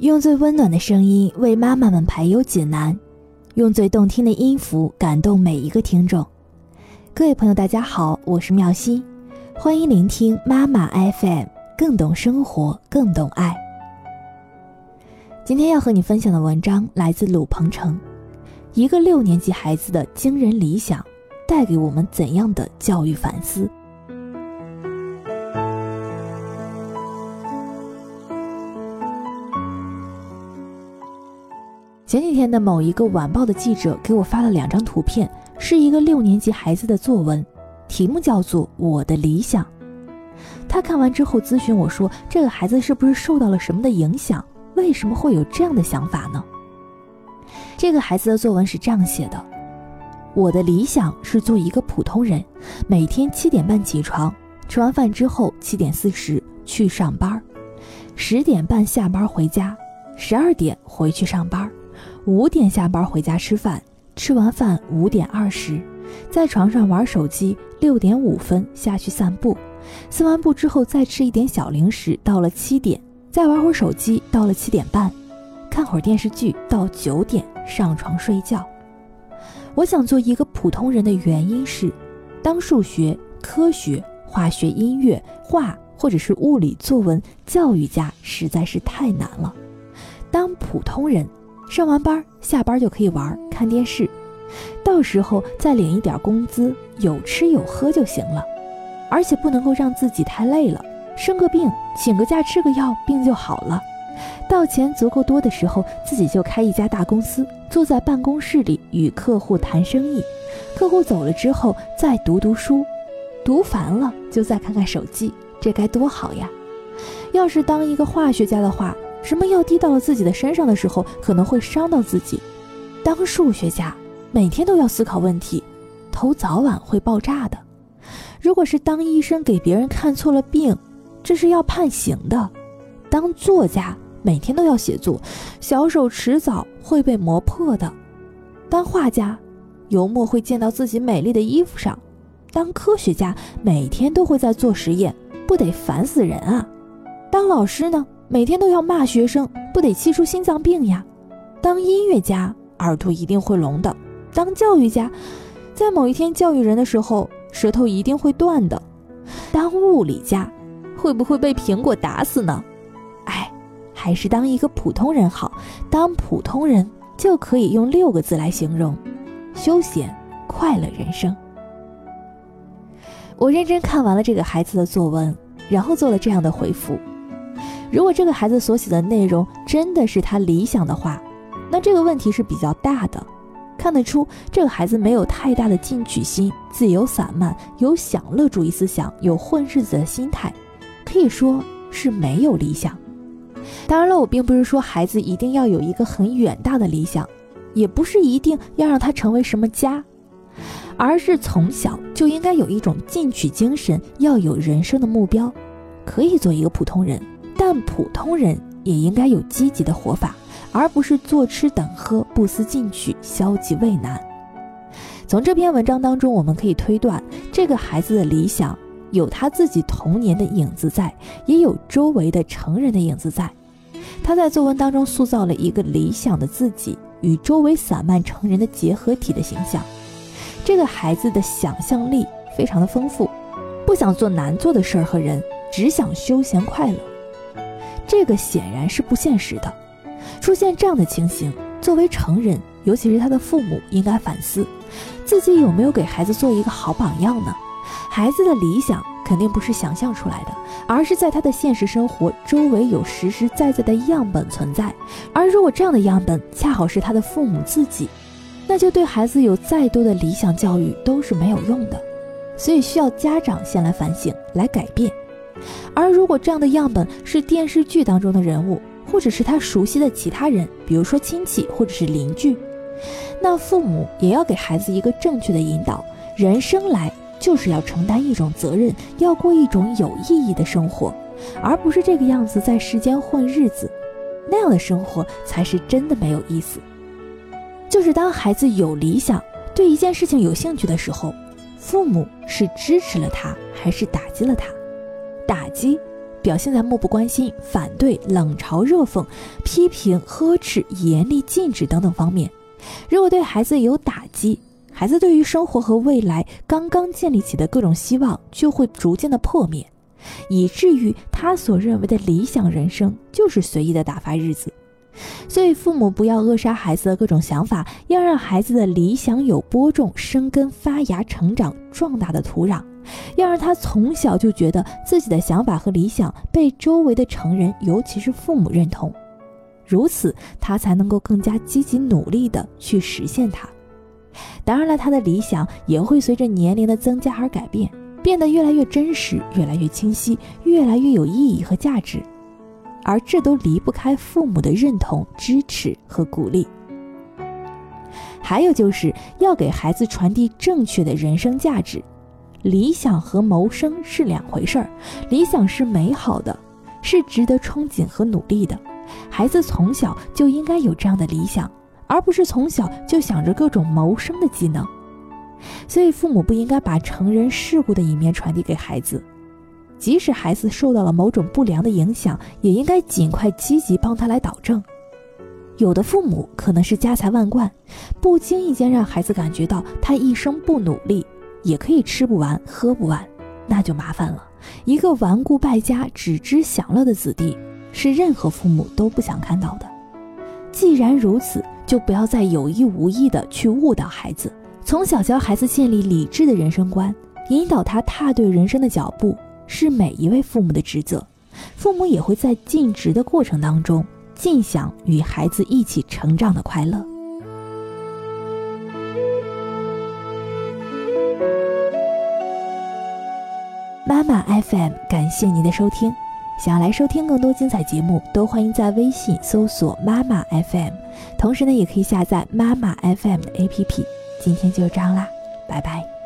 用最温暖的声音为妈妈们排忧解难，用最动听的音符感动每一个听众。各位朋友，大家好，我是妙心，欢迎聆听妈妈 FM，更懂生活，更懂爱。今天要和你分享的文章来自鲁鹏程，一个六年级孩子的惊人理想，带给我们怎样的教育反思？前几天的某一个晚报的记者给我发了两张图片，是一个六年级孩子的作文，题目叫做《我的理想》。他看完之后咨询我说：“这个孩子是不是受到了什么的影响？为什么会有这样的想法呢？”这个孩子的作文是这样写的：“我的理想是做一个普通人，每天七点半起床，吃完饭之后七点四十去上班，十点半下班回家，十二点回去上班。”五点下班回家吃饭，吃完饭五点二十，在床上玩手机，六点五分下去散步，散完步之后再吃一点小零食，到了七点再玩会儿手机，到了七点半，看会儿电视剧，到九点上床睡觉。我想做一个普通人的原因是，当数学、科学、化学、音乐、画或者是物理、作文教育家实在是太难了，当普通人。上完班，下班就可以玩看电视，到时候再领一点工资，有吃有喝就行了，而且不能够让自己太累了，生个病请个假吃个药，病就好了。到钱足够多的时候，自己就开一家大公司，坐在办公室里与客户谈生意，客户走了之后再读读书，读烦了就再看看手机，这该多好呀！要是当一个化学家的话。什么药滴到了自己的身上的时候，可能会伤到自己。当数学家，每天都要思考问题，头早晚会爆炸的。如果是当医生，给别人看错了病，这是要判刑的。当作家，每天都要写作，小手迟早会被磨破的。当画家，油墨会溅到自己美丽的衣服上。当科学家，每天都会在做实验，不得烦死人啊！当老师呢？每天都要骂学生，不得气出心脏病呀！当音乐家，耳朵一定会聋的；当教育家，在某一天教育人的时候，舌头一定会断的；当物理家，会不会被苹果打死呢？哎，还是当一个普通人好。当普通人就可以用六个字来形容：休闲、快乐人生。我认真看完了这个孩子的作文，然后做了这样的回复。如果这个孩子所写的内容真的是他理想的话，那这个问题是比较大的。看得出这个孩子没有太大的进取心，自由散漫，有享乐主义思想，有混日子的心态，可以说是没有理想。当然了，我并不是说孩子一定要有一个很远大的理想，也不是一定要让他成为什么家，而是从小就应该有一种进取精神，要有人生的目标，可以做一个普通人。但普通人也应该有积极的活法，而不是坐吃等喝、不思进取、消极畏难。从这篇文章当中，我们可以推断，这个孩子的理想有他自己童年的影子在，也有周围的成人的影子在。他在作文当中塑造了一个理想的自己与周围散漫成人的结合体的形象。这个孩子的想象力非常的丰富，不想做难做的事儿和人，只想休闲快乐。这个显然是不现实的。出现这样的情形，作为成人，尤其是他的父母，应该反思自己有没有给孩子做一个好榜样呢？孩子的理想肯定不是想象出来的，而是在他的现实生活周围有实实在在的样本存在。而如果这样的样本恰好是他的父母自己，那就对孩子有再多的理想教育都是没有用的。所以需要家长先来反省，来改变。而如果这样的样本是电视剧当中的人物，或者是他熟悉的其他人，比如说亲戚或者是邻居，那父母也要给孩子一个正确的引导。人生来就是要承担一种责任，要过一种有意义的生活，而不是这个样子在世间混日子。那样的生活才是真的没有意思。就是当孩子有理想，对一件事情有兴趣的时候，父母是支持了他，还是打击了他？打击，表现在漠不关心、反对、冷嘲热讽、批评、呵斥、严厉禁止等等方面。如果对孩子有打击，孩子对于生活和未来刚刚建立起的各种希望就会逐渐的破灭，以至于他所认为的理想人生就是随意的打发日子。所以，父母不要扼杀孩子的各种想法，要让孩子的理想有播种、生根、发芽、成长、壮大的土壤，要让他从小就觉得自己的想法和理想被周围的成人，尤其是父母认同，如此他才能够更加积极努力的去实现它。当然了，他的理想也会随着年龄的增加而改变，变得越来越真实、越来越清晰、越来越有意义和价值。而这都离不开父母的认同、支持和鼓励。还有就是要给孩子传递正确的人生价值。理想和谋生是两回事儿，理想是美好的，是值得憧憬和努力的。孩子从小就应该有这样的理想，而不是从小就想着各种谋生的技能。所以，父母不应该把成人世故的一面传递给孩子。即使孩子受到了某种不良的影响，也应该尽快积极帮他来导正。有的父母可能是家财万贯，不经意间让孩子感觉到他一生不努力也可以吃不完喝不完，那就麻烦了。一个顽固败家、只知享乐的子弟，是任何父母都不想看到的。既然如此，就不要再有意无意的去误导孩子，从小教孩子建立理智的人生观，引导他踏对人生的脚步。是每一位父母的职责，父母也会在尽职的过程当中，尽享与孩子一起成长的快乐。妈妈 FM，感谢您的收听。想要来收听更多精彩节目，都欢迎在微信搜索妈妈 FM，同时呢，也可以下载妈妈 FM 的 APP。今天就这样啦，拜拜。